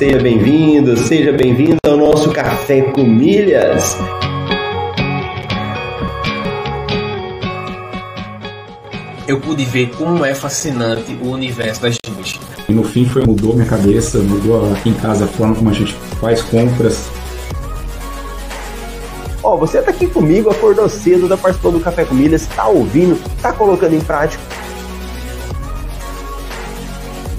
seja bem-vindo, seja bem-vindo ao nosso Café com Milhas. Eu pude ver como é fascinante o universo das gírias. E no fim foi mudou minha cabeça, mudou aqui em casa a forma como a gente faz compras. Ó, oh, você tá aqui comigo, acordou cedo, tá participando do Café com Milhas, tá ouvindo, tá colocando em prática.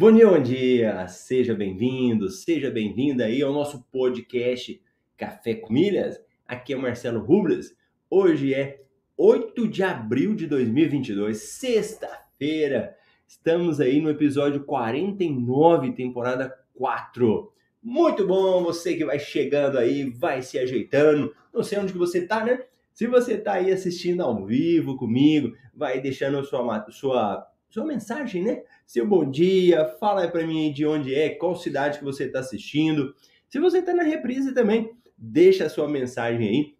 Bom dia, bom dia! Seja bem-vindo, seja bem-vinda aí ao nosso podcast Café com Milhas. Aqui é o Marcelo Rubles. Hoje é 8 de abril de 2022, sexta-feira. Estamos aí no episódio 49, temporada 4. Muito bom, você que vai chegando aí, vai se ajeitando. Não sei onde que você tá, né? Se você tá aí assistindo ao vivo comigo, vai deixando sua, sua, sua mensagem, né? seu bom dia, fala para mim de onde é, qual cidade que você está assistindo. Se você está na reprise também, deixa a sua mensagem aí.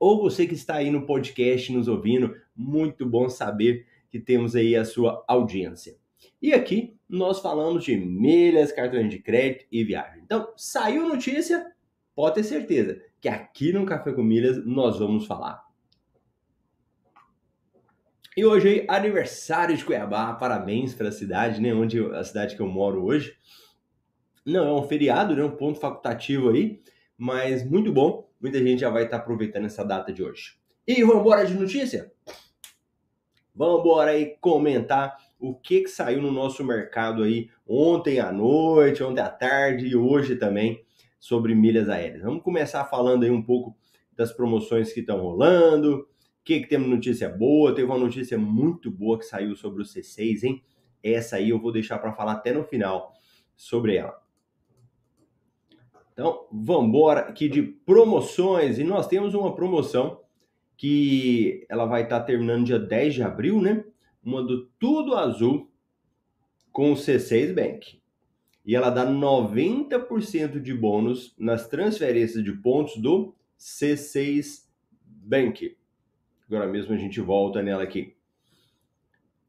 Ou você que está aí no podcast nos ouvindo, muito bom saber que temos aí a sua audiência. E aqui nós falamos de milhas, cartões de crédito e viagem. Então, saiu notícia, pode ter certeza que aqui no Café com Milhas nós vamos falar. E hoje é aniversário de Cuiabá, parabéns para a cidade, né? Onde a cidade que eu moro hoje. Não é um feriado, né? Um ponto facultativo aí, mas muito bom. Muita gente já vai estar aproveitando essa data de hoje. E vamos embora de notícia? Vamos embora aí comentar o que, que saiu no nosso mercado aí ontem à noite, ontem à tarde e hoje também sobre milhas aéreas. Vamos começar falando aí um pouco das promoções que estão rolando, que, que temos notícia boa? Teve uma notícia muito boa que saiu sobre o C6, hein? Essa aí eu vou deixar para falar até no final sobre ela. Então, vamos embora aqui de promoções. E nós temos uma promoção que ela vai estar tá terminando dia 10 de abril, né? Uma do Tudo Azul com o C6 Bank. E ela dá 90% de bônus nas transferências de pontos do C6 Bank. Agora mesmo a gente volta nela aqui.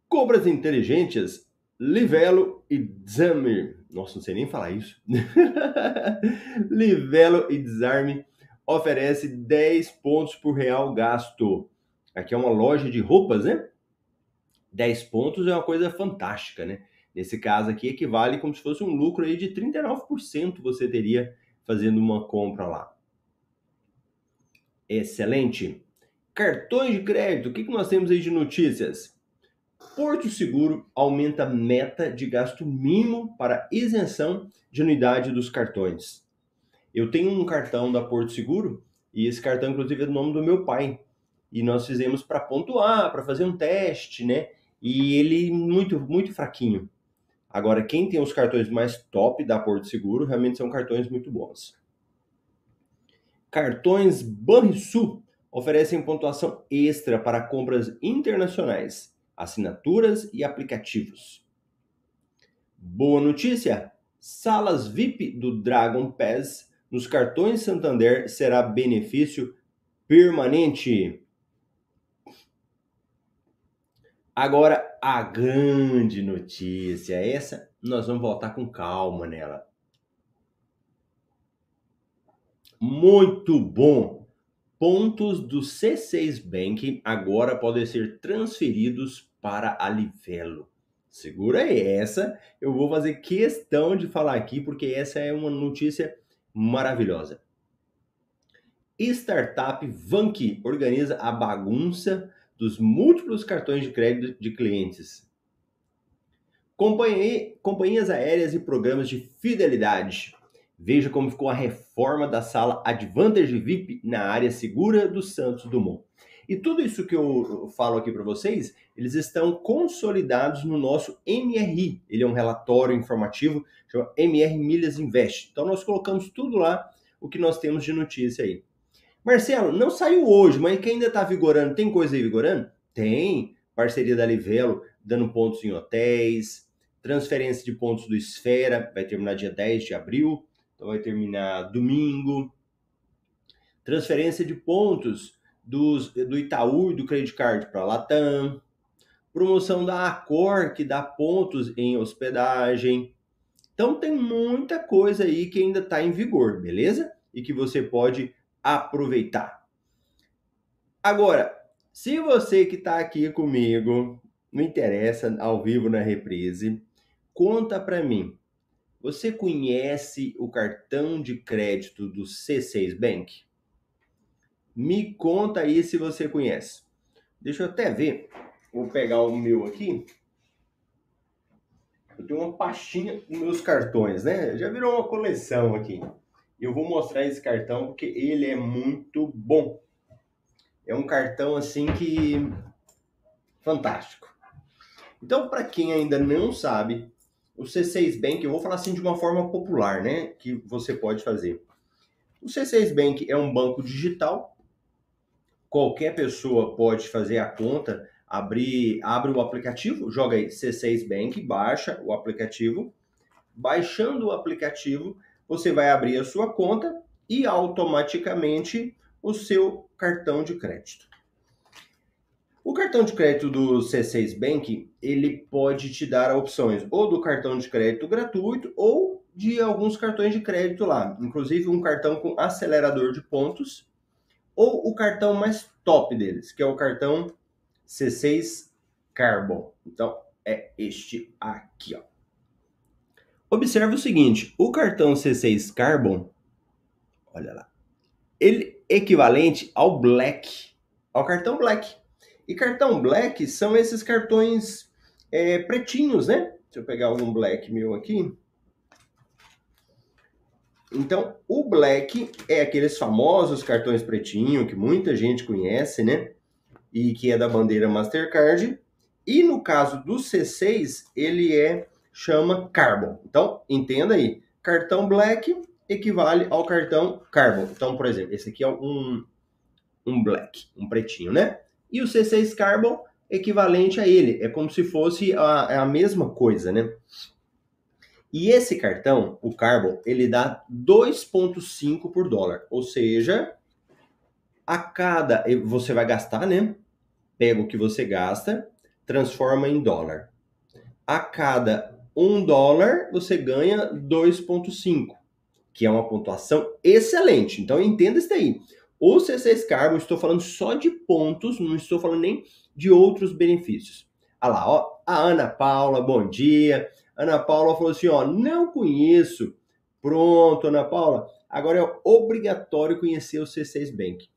Cobras inteligentes, Livelo e Desarme. Nossa, não sei nem falar isso. Livelo e Desarme oferece 10 pontos por real gasto. Aqui é uma loja de roupas, né? 10 pontos é uma coisa fantástica, né? Nesse caso aqui equivale como se fosse um lucro aí de 39% você teria fazendo uma compra lá. Excelente. Cartões de crédito, o que, que nós temos aí de notícias? Porto Seguro aumenta meta de gasto mínimo para isenção de anuidade dos cartões. Eu tenho um cartão da Porto Seguro e esse cartão, inclusive, é do nome do meu pai. E nós fizemos para pontuar, para fazer um teste, né? E ele muito, muito fraquinho. Agora, quem tem os cartões mais top da Porto Seguro realmente são cartões muito bons. Cartões Banrisul oferecem pontuação extra para compras internacionais, assinaturas e aplicativos. Boa notícia! Salas VIP do Dragon Pass nos cartões Santander será benefício permanente. Agora a grande notícia, essa nós vamos voltar com calma nela. Muito bom pontos do C6 Bank agora podem ser transferidos para a Livelo. Segura aí, essa eu vou fazer questão de falar aqui porque essa é uma notícia maravilhosa. Startup Vanki organiza a bagunça dos múltiplos cartões de crédito de clientes. Companhias aéreas e programas de fidelidade Veja como ficou a reforma da sala Advantage VIP na área segura do Santos Dumont. E tudo isso que eu falo aqui para vocês, eles estão consolidados no nosso MRI. Ele é um relatório informativo, chama MR Milhas Invest. Então nós colocamos tudo lá, o que nós temos de notícia aí. Marcelo, não saiu hoje, mas que ainda está vigorando, tem coisa aí vigorando? Tem. Parceria da Livelo, dando pontos em hotéis, transferência de pontos do Esfera, vai terminar dia 10 de abril, então vai terminar domingo. Transferência de pontos dos, do Itaú e do Credit Card para Latam, promoção da Accor, que dá pontos em hospedagem. Então tem muita coisa aí que ainda está em vigor, beleza? E que você pode aproveitar. Agora, se você que está aqui comigo, não interessa, ao vivo na reprise, conta para mim. Você conhece o cartão de crédito do C6 Bank? Me conta aí se você conhece. Deixa eu até ver. Vou pegar o meu aqui. Eu tenho uma pastinha com meus cartões, né? Já virou uma coleção aqui. Eu vou mostrar esse cartão porque ele é muito bom. É um cartão assim que fantástico. Então, para quem ainda não sabe, o C6 Bank, eu vou falar assim de uma forma popular, né, que você pode fazer. O C6 Bank é um banco digital qualquer pessoa pode fazer a conta, abrir, abre o aplicativo, joga aí C6 Bank, baixa o aplicativo. Baixando o aplicativo, você vai abrir a sua conta e automaticamente o seu cartão de crédito. O cartão de crédito do C6 Bank, ele pode te dar opções ou do cartão de crédito gratuito ou de alguns cartões de crédito lá, inclusive um cartão com acelerador de pontos ou o cartão mais top deles, que é o cartão C6 Carbon. Então, é este aqui, ó. Observe o seguinte, o cartão C6 Carbon, olha lá, ele é equivalente ao Black, ao cartão Black. E cartão Black são esses cartões é, pretinhos, né? Deixa eu pegar algum Black meu aqui. Então, o Black é aqueles famosos cartões pretinho que muita gente conhece, né? E que é da bandeira Mastercard. E no caso do C6, ele é chama Carbon. Então, entenda aí, cartão Black equivale ao cartão Carbon. Então, por exemplo, esse aqui é um um Black, um pretinho, né? E o C6 Carbon equivalente a ele, é como se fosse a, a mesma coisa, né? E esse cartão, o Carbon, ele dá 2,5 por dólar. Ou seja, a cada. Você vai gastar, né? Pega o que você gasta, transforma em dólar. A cada 1 dólar, você ganha 2,5, que é uma pontuação excelente. Então entenda isso daí. O C6 Carbon, estou falando só de pontos, não estou falando nem de outros benefícios. Olha lá, ó, a Ana Paula, bom dia. Ana Paula falou assim: ó, não conheço. Pronto, Ana Paula. Agora é obrigatório conhecer o C6 Bank.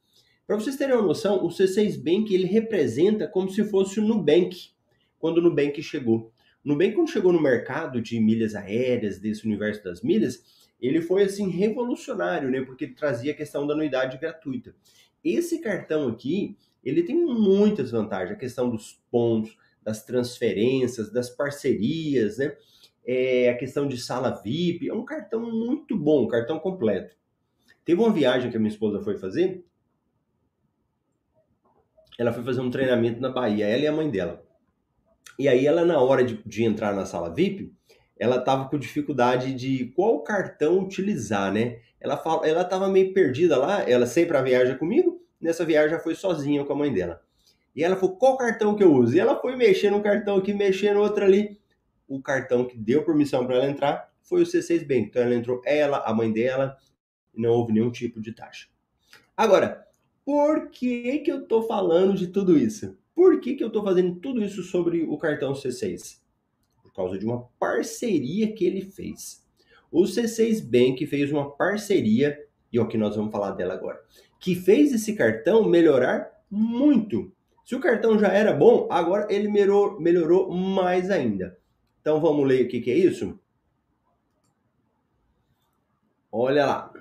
Para vocês terem uma noção, o C6 Bank ele representa como se fosse o Nubank, quando o Nubank chegou. Nubank, quando chegou no mercado de milhas aéreas, desse universo das milhas, ele foi assim revolucionário, né? Porque trazia a questão da anuidade gratuita. Esse cartão aqui, ele tem muitas vantagens, a questão dos pontos, das transferências, das parcerias, né? É, a questão de sala VIP, é um cartão muito bom, um cartão completo. Teve uma viagem que a minha esposa foi fazer, ela foi fazer um treinamento na Bahia, ela e a mãe dela. E aí ela, na hora de, de entrar na sala VIP, ela tava com dificuldade de qual cartão utilizar, né? Ela fala, ela tava meio perdida lá, ela sempre a viagem comigo, nessa viagem já foi sozinha com a mãe dela. E ela falou, qual cartão que eu uso? E ela foi mexendo um cartão aqui, mexendo outro ali. O cartão que deu permissão para ela entrar foi o C6 Bank. Então ela entrou, ela, a mãe dela, e não houve nenhum tipo de taxa. Agora, por que que eu tô falando de tudo isso? Por que que eu tô fazendo tudo isso sobre o cartão C6? Por causa de uma parceria que ele fez. O C6 Bank fez uma parceria, e é o que nós vamos falar dela agora, que fez esse cartão melhorar muito se o cartão já era bom, agora ele melhorou, melhorou mais ainda. Então vamos ler o que, que é isso? Olha lá.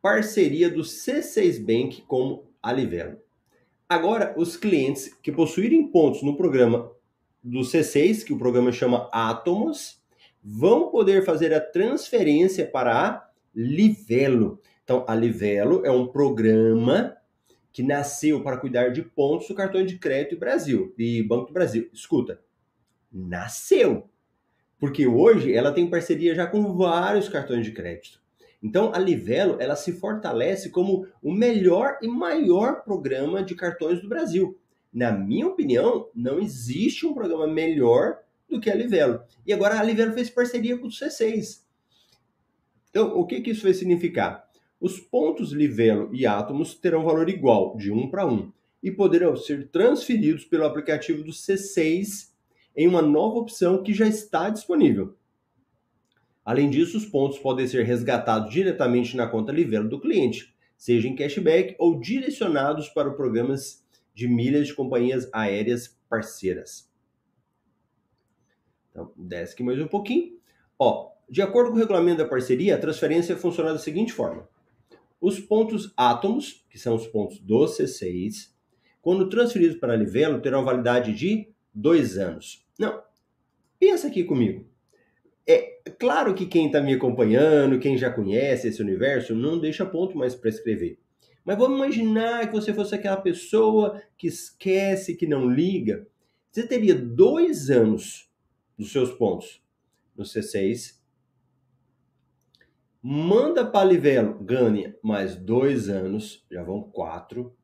Parceria do C6 Bank com a Livelo. Agora, os clientes que possuírem pontos no programa do C6, que o programa chama Atomos, vão poder fazer a transferência para a Livelo. Então, a Livelo é um programa que nasceu para cuidar de pontos do cartão de crédito Brasil e Banco do Brasil. Escuta, nasceu. Porque hoje ela tem parceria já com vários cartões de crédito. Então a Livelo ela se fortalece como o melhor e maior programa de cartões do Brasil. Na minha opinião, não existe um programa melhor do que a Livelo. E agora a Livelo fez parceria com o C6. Então, o que, que isso vai significar? Os pontos Livelo e Atomos terão valor igual, de 1 para 1, e poderão ser transferidos pelo aplicativo do C6 em uma nova opção que já está disponível. Além disso, os pontos podem ser resgatados diretamente na conta Livelo do cliente, seja em cashback ou direcionados para programas de milhas de companhias aéreas parceiras. Então, desce aqui mais um pouquinho. Ó, de acordo com o regulamento da parceria, a transferência funciona da seguinte forma. Os pontos átomos, que são os pontos do C6, quando transferidos para a Livelo, terão validade de dois anos. Não, pensa aqui comigo. É claro que quem está me acompanhando, quem já conhece esse universo, não deixa ponto mais para escrever. Mas vamos imaginar que você fosse aquela pessoa que esquece, que não liga. Você teria dois anos dos seus pontos no C6. Manda para Livelo, ganha mais dois anos, já vão quatro.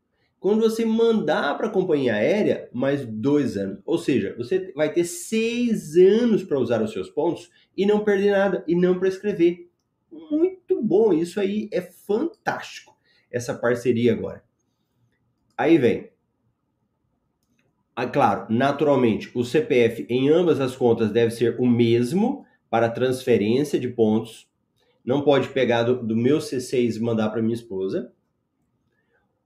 Quando você mandar para a companhia aérea, mais dois anos. Ou seja, você vai ter seis anos para usar os seus pontos e não perder nada e não prescrever. Muito bom, isso aí é fantástico, essa parceria agora. Aí vem. Ah, claro, naturalmente, o CPF em ambas as contas deve ser o mesmo para transferência de pontos. Não pode pegar do, do meu C6 e mandar para minha esposa.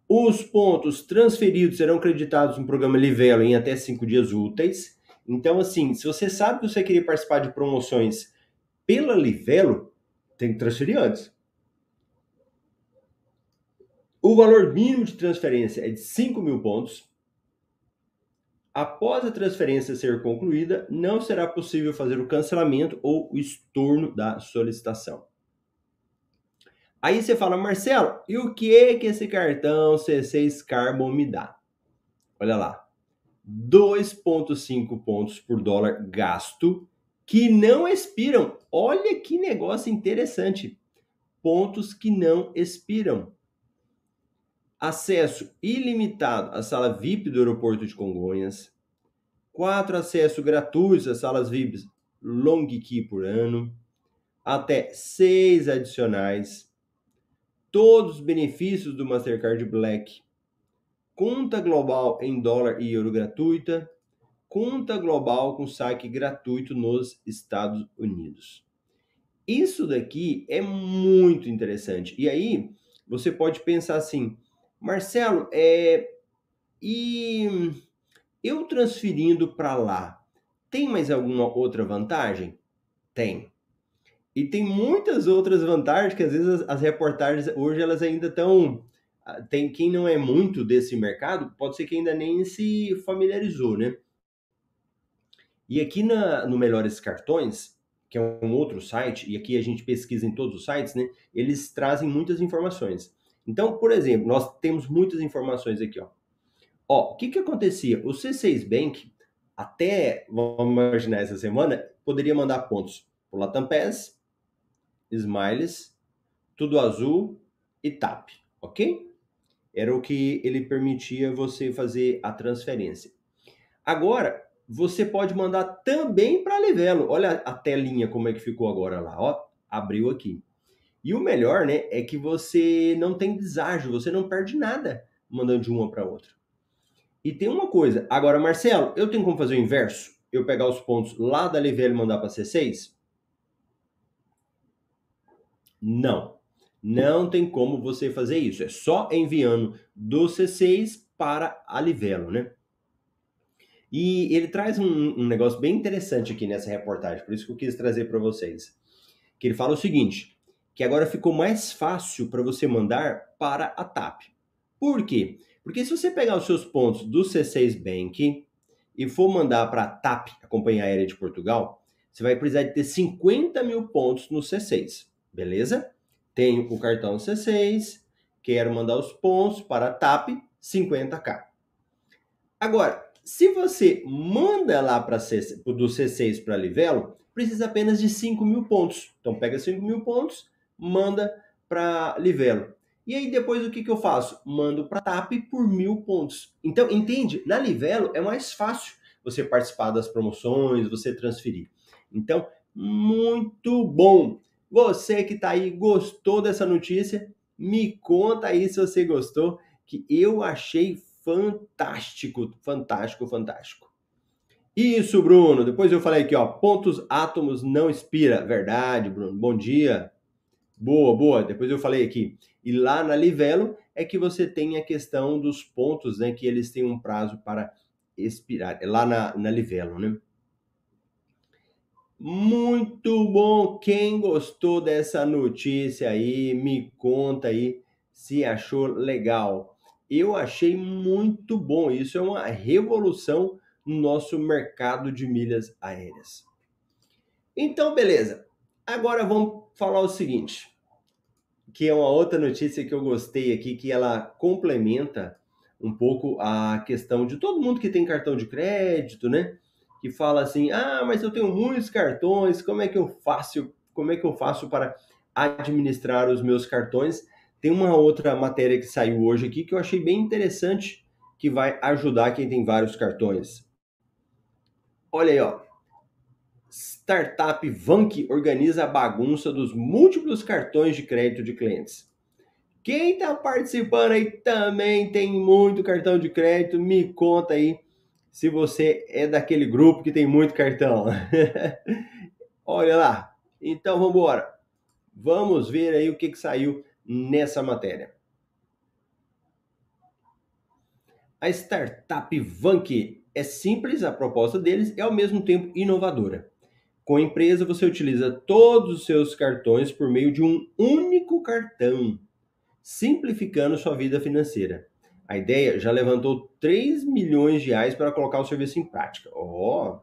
Os pontos transferidos serão creditados no programa Livelo em até cinco dias úteis. Então, assim, se você sabe que você queria participar de promoções pela Livelo, tem que transferir antes. O valor mínimo de transferência é de 5 mil pontos. Após a transferência ser concluída, não será possível fazer o cancelamento ou o estorno da solicitação. Aí você fala, Marcelo, e o que que esse cartão C6 Carbon me dá? Olha lá, 2,5 pontos por dólar gasto que não expiram. Olha que negócio interessante. Pontos que não expiram. Acesso ilimitado à sala VIP do aeroporto de Congonhas. Quatro acessos gratuitos às salas VIPs Long Key por ano. Até seis adicionais todos os benefícios do Mastercard Black. Conta global em dólar e euro gratuita. Conta global com saque gratuito nos Estados Unidos. Isso daqui é muito interessante. E aí, você pode pensar assim, Marcelo, é e eu transferindo para lá, tem mais alguma outra vantagem? Tem. E tem muitas outras vantagens que às vezes as, as reportagens hoje elas ainda estão ah, tem quem não é muito desse mercado, pode ser que ainda nem se familiarizou, né? E aqui na, no Melhores Cartões, que é um outro site, e aqui a gente pesquisa em todos os sites, né? Eles trazem muitas informações. Então, por exemplo, nós temos muitas informações aqui, ó. Ó, o que que acontecia? O C6 Bank, até, vamos imaginar essa semana, poderia mandar pontos para o Latam Pass, Smiles, Tudo Azul e TAP, ok? Era o que ele permitia você fazer a transferência. Agora, você pode mandar também para Livelo. Olha a telinha como é que ficou agora lá, ó. Abriu aqui. E o melhor, né, é que você não tem deságio, você não perde nada mandando de uma para outra. E tem uma coisa, agora Marcelo, eu tenho como fazer o inverso? Eu pegar os pontos lá da Livelo e mandar para C6? Não. Não tem como você fazer isso. É só enviando do C6 para a Livelo, né? E ele traz um, um, negócio bem interessante aqui nessa reportagem, por isso que eu quis trazer para vocês. Que ele fala o seguinte, que agora ficou mais fácil para você mandar para a TAP. Por quê? Porque se você pegar os seus pontos do C6 Bank e for mandar para a TAP, a Companhia Aérea de Portugal, você vai precisar de ter 50 mil pontos no C6, beleza? Tenho o cartão C6, quero mandar os pontos para a TAP, 50k. Agora, se você manda lá para do C6 para Livelo, precisa apenas de 5 mil pontos. Então pega 5 mil pontos, manda para Livelo. E aí depois o que, que eu faço? Mando para TAP por mil pontos. Então, entende? Na Livelo é mais fácil você participar das promoções, você transferir. Então, muito bom. Você que está aí gostou dessa notícia, me conta aí se você gostou, que eu achei fantástico, fantástico, fantástico. Isso, Bruno. Depois eu falei aqui, ó, pontos átomos não expira. Verdade, Bruno. Bom dia. Boa, boa. Depois eu falei aqui. E lá na Livelo é que você tem a questão dos pontos, né? Que eles têm um prazo para expirar. É lá na, na Livelo, né? Muito bom. Quem gostou dessa notícia aí, me conta aí se achou legal. Eu achei muito bom. Isso é uma revolução no nosso mercado de milhas aéreas. Então, beleza. Agora vamos falar o seguinte, que é uma outra notícia que eu gostei aqui, que ela complementa um pouco a questão de todo mundo que tem cartão de crédito, né? Que fala assim: "Ah, mas eu tenho muitos cartões, como é que eu faço? Como é que eu faço para administrar os meus cartões?" Tem uma outra matéria que saiu hoje aqui que eu achei bem interessante, que vai ajudar quem tem vários cartões. Olha aí, ó. Startup Vank organiza a bagunça dos múltiplos cartões de crédito de clientes. Quem está participando aí também tem muito cartão de crédito, me conta aí se você é daquele grupo que tem muito cartão. Olha lá. Então vamos embora. Vamos ver aí o que, que saiu nessa matéria. A startup Vank é simples, a proposta deles é ao mesmo tempo inovadora. Com a empresa, você utiliza todos os seus cartões por meio de um único cartão, simplificando sua vida financeira. A ideia já levantou 3 milhões de reais para colocar o serviço em prática. Oh.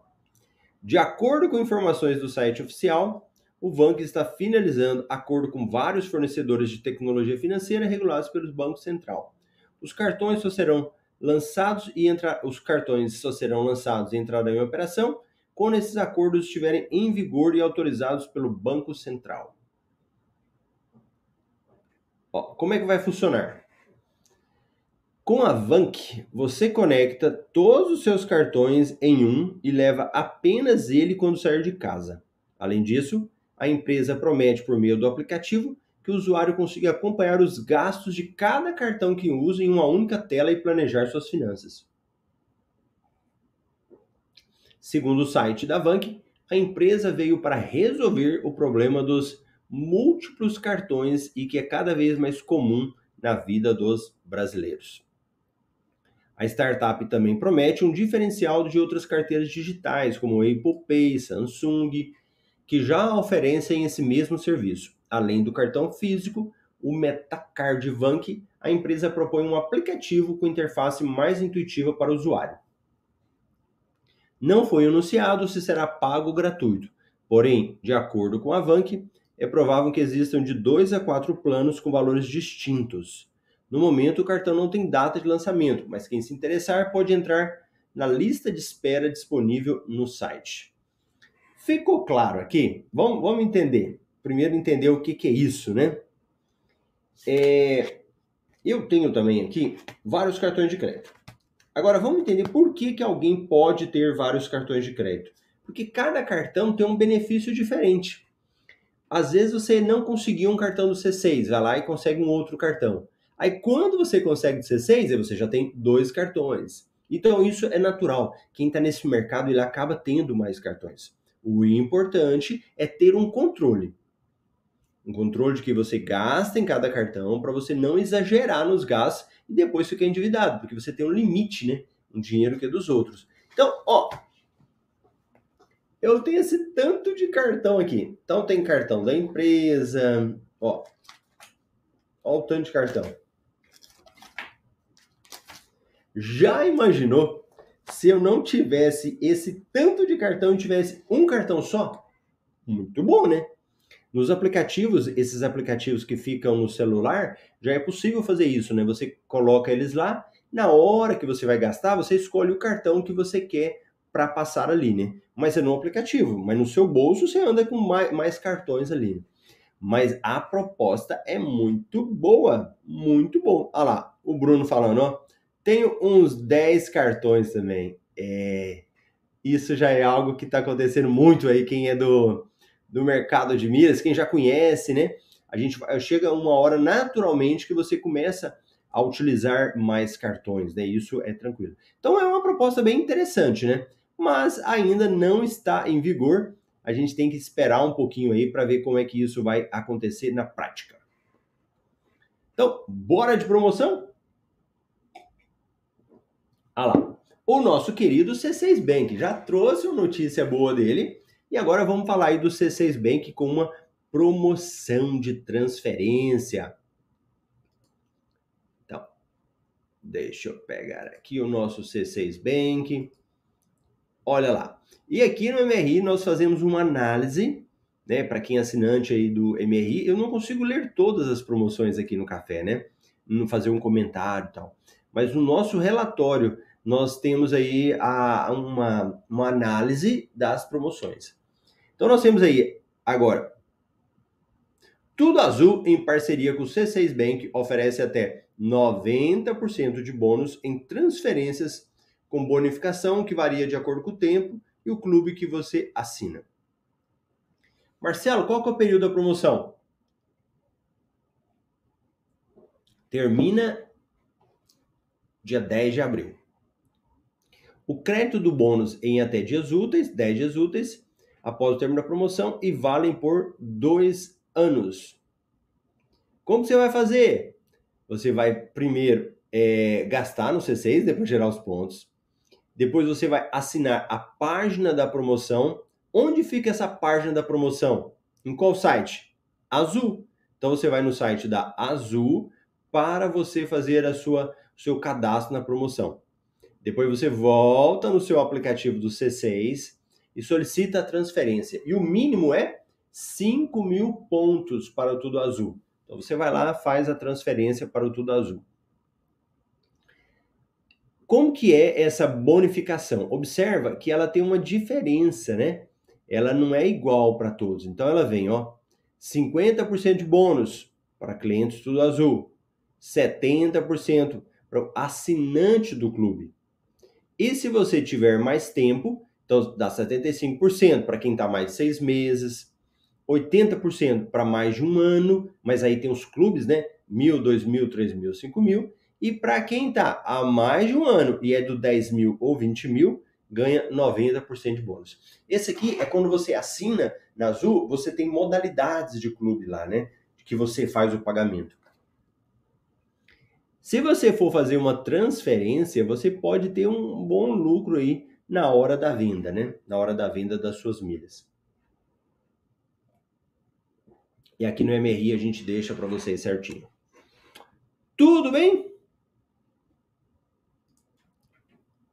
De acordo com informações do site oficial, o Vank está finalizando acordo com vários fornecedores de tecnologia financeira regulados pelo Banco Central. Os cartões só serão lançados e entra... os cartões só serão lançados e entrarão em operação quando esses acordos estiverem em vigor e autorizados pelo Banco Central. Como é que vai funcionar? Com a Vank, você conecta todos os seus cartões em um e leva apenas ele quando sair de casa. Além disso, a empresa promete por meio do aplicativo que o usuário consiga acompanhar os gastos de cada cartão que usa em uma única tela e planejar suas finanças. Segundo o site da Vank, a empresa veio para resolver o problema dos múltiplos cartões e que é cada vez mais comum na vida dos brasileiros. A startup também promete um diferencial de outras carteiras digitais, como Apple Pay, Samsung, que já oferecem esse mesmo serviço. Além do cartão físico, o Metacard Vank, a empresa propõe um aplicativo com interface mais intuitiva para o usuário. Não foi anunciado se será pago ou gratuito, porém, de acordo com a Vank, é provável que existam de 2 a 4 planos com valores distintos. No momento, o cartão não tem data de lançamento, mas quem se interessar pode entrar na lista de espera disponível no site. Ficou claro aqui? Vamos, vamos entender. Primeiro entender o que, que é isso, né? É, eu tenho também aqui vários cartões de crédito. Agora vamos entender por que, que alguém pode ter vários cartões de crédito. Porque cada cartão tem um benefício diferente. Às vezes você não conseguiu um cartão do C6, vai lá e consegue um outro cartão. Aí quando você consegue do C6, aí você já tem dois cartões. Então isso é natural. Quem está nesse mercado ele acaba tendo mais cartões. O importante é ter um controle. Um controle de que você gasta em cada cartão para você não exagerar nos gastos e depois ficar endividado, porque você tem um limite, né? Um dinheiro que é dos outros. Então, ó, eu tenho esse tanto de cartão aqui. Então tem cartão da empresa, ó. Ó o tanto de cartão. Já imaginou se eu não tivesse esse tanto de cartão e tivesse um cartão só? Muito bom, né? Nos aplicativos, esses aplicativos que ficam no celular, já é possível fazer isso, né? Você coloca eles lá, na hora que você vai gastar, você escolhe o cartão que você quer para passar ali, né? Mas é no aplicativo, mas no seu bolso você anda com mais, mais cartões ali. Mas a proposta é muito boa, muito bom. Olha lá, o Bruno falando, ó, tenho uns 10 cartões também. É, isso já é algo que está acontecendo muito aí, quem é do, do mercado de milhas, quem já conhece, né? A gente chega uma hora naturalmente que você começa a utilizar mais cartões, né? Isso é tranquilo. Então é uma proposta bem interessante, né? Mas ainda não está em vigor. A gente tem que esperar um pouquinho aí para ver como é que isso vai acontecer na prática. Então, bora de promoção? Ah lá. O nosso querido C6 Bank já trouxe uma notícia boa dele e agora vamos falar aí do C6 Bank com uma promoção de transferência. Então, deixa eu pegar aqui o nosso C6 Bank. Olha lá. E aqui no MRI nós fazemos uma análise, né, para quem é assinante aí do MRI, eu não consigo ler todas as promoções aqui no café, né? Não fazer um comentário e tal. Mas no nosso relatório nós temos aí a, uma, uma análise das promoções. Então nós temos aí agora tudo Azul em parceria com o C6 Bank oferece até 90% de bônus em transferências com bonificação que varia de acordo com o tempo e o clube que você assina. Marcelo, qual que é o período da promoção? Termina dia 10 de abril. O crédito do bônus em até dias úteis, 10 dias úteis, após o término da promoção e valem por dois anos. Como você vai fazer? Você vai primeiro é, gastar no C6, depois gerar os pontos. Depois você vai assinar a página da promoção. Onde fica essa página da promoção? Em qual site? Azul. Então você vai no site da Azul para você fazer a sua seu cadastro na promoção. Depois você volta no seu aplicativo do C6 e solicita a transferência. E o mínimo é 5 mil pontos para o Tudo Azul. Então você vai lá, faz a transferência para o Tudo Azul. Como que é essa bonificação? Observa que ela tem uma diferença, né? Ela não é igual para todos. Então ela vem, ó, 50% de bônus para clientes Tudo Azul, 70% para o assinante do clube. E se você tiver mais tempo, então dá 75% para quem está mais de seis meses, 80% para mais de um ano, mas aí tem os clubes, né? Mil, dois mil, três mil, cinco mil. E para quem está há mais de um ano e é do 10 mil ou 20 mil, ganha 90% de bônus. Esse aqui é quando você assina na Azul, você tem modalidades de clube lá, né? Que você faz o pagamento. Se você for fazer uma transferência, você pode ter um bom lucro aí na hora da venda, né? Na hora da venda das suas milhas. E aqui no MRI a gente deixa para vocês certinho. Tudo bem?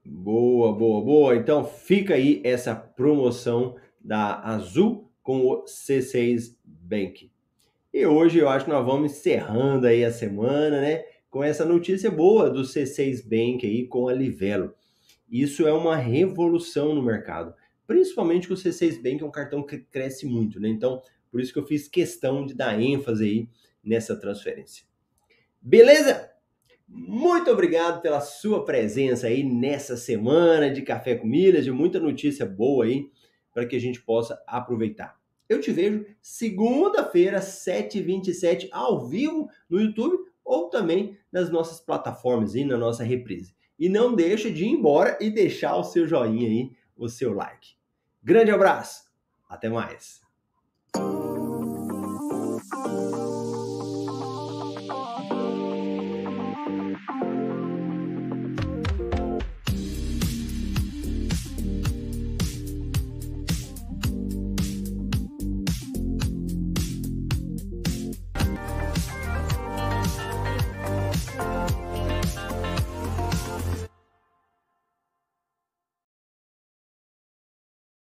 Boa, boa, boa. Então fica aí essa promoção da Azul com o C6 Bank. E hoje eu acho que nós vamos encerrando aí a semana, né? Com essa notícia boa do C6 Bank aí com a Livelo. Isso é uma revolução no mercado. Principalmente que o C6 Bank é um cartão que cresce muito, né? Então, por isso que eu fiz questão de dar ênfase aí nessa transferência. Beleza? Muito obrigado pela sua presença aí nessa semana de Café com Milhas, de muita notícia boa aí para que a gente possa aproveitar. Eu te vejo segunda-feira, 7h27, ao vivo no YouTube ou também nas nossas plataformas e na nossa reprise. E não deixa de ir embora e deixar o seu joinha aí, o seu like. Grande abraço, até mais!